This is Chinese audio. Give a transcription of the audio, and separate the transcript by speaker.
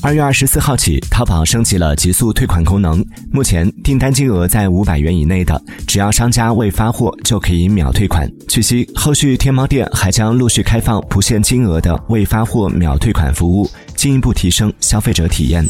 Speaker 1: 二月二十四号起淘宝升级了极速退款功能。目前订单金额在五百元以内的只要商家未发货就可以秒退款。据悉后续天猫店还将陆续开放不限金额的未发货秒退款服务进一步提升消费者体验。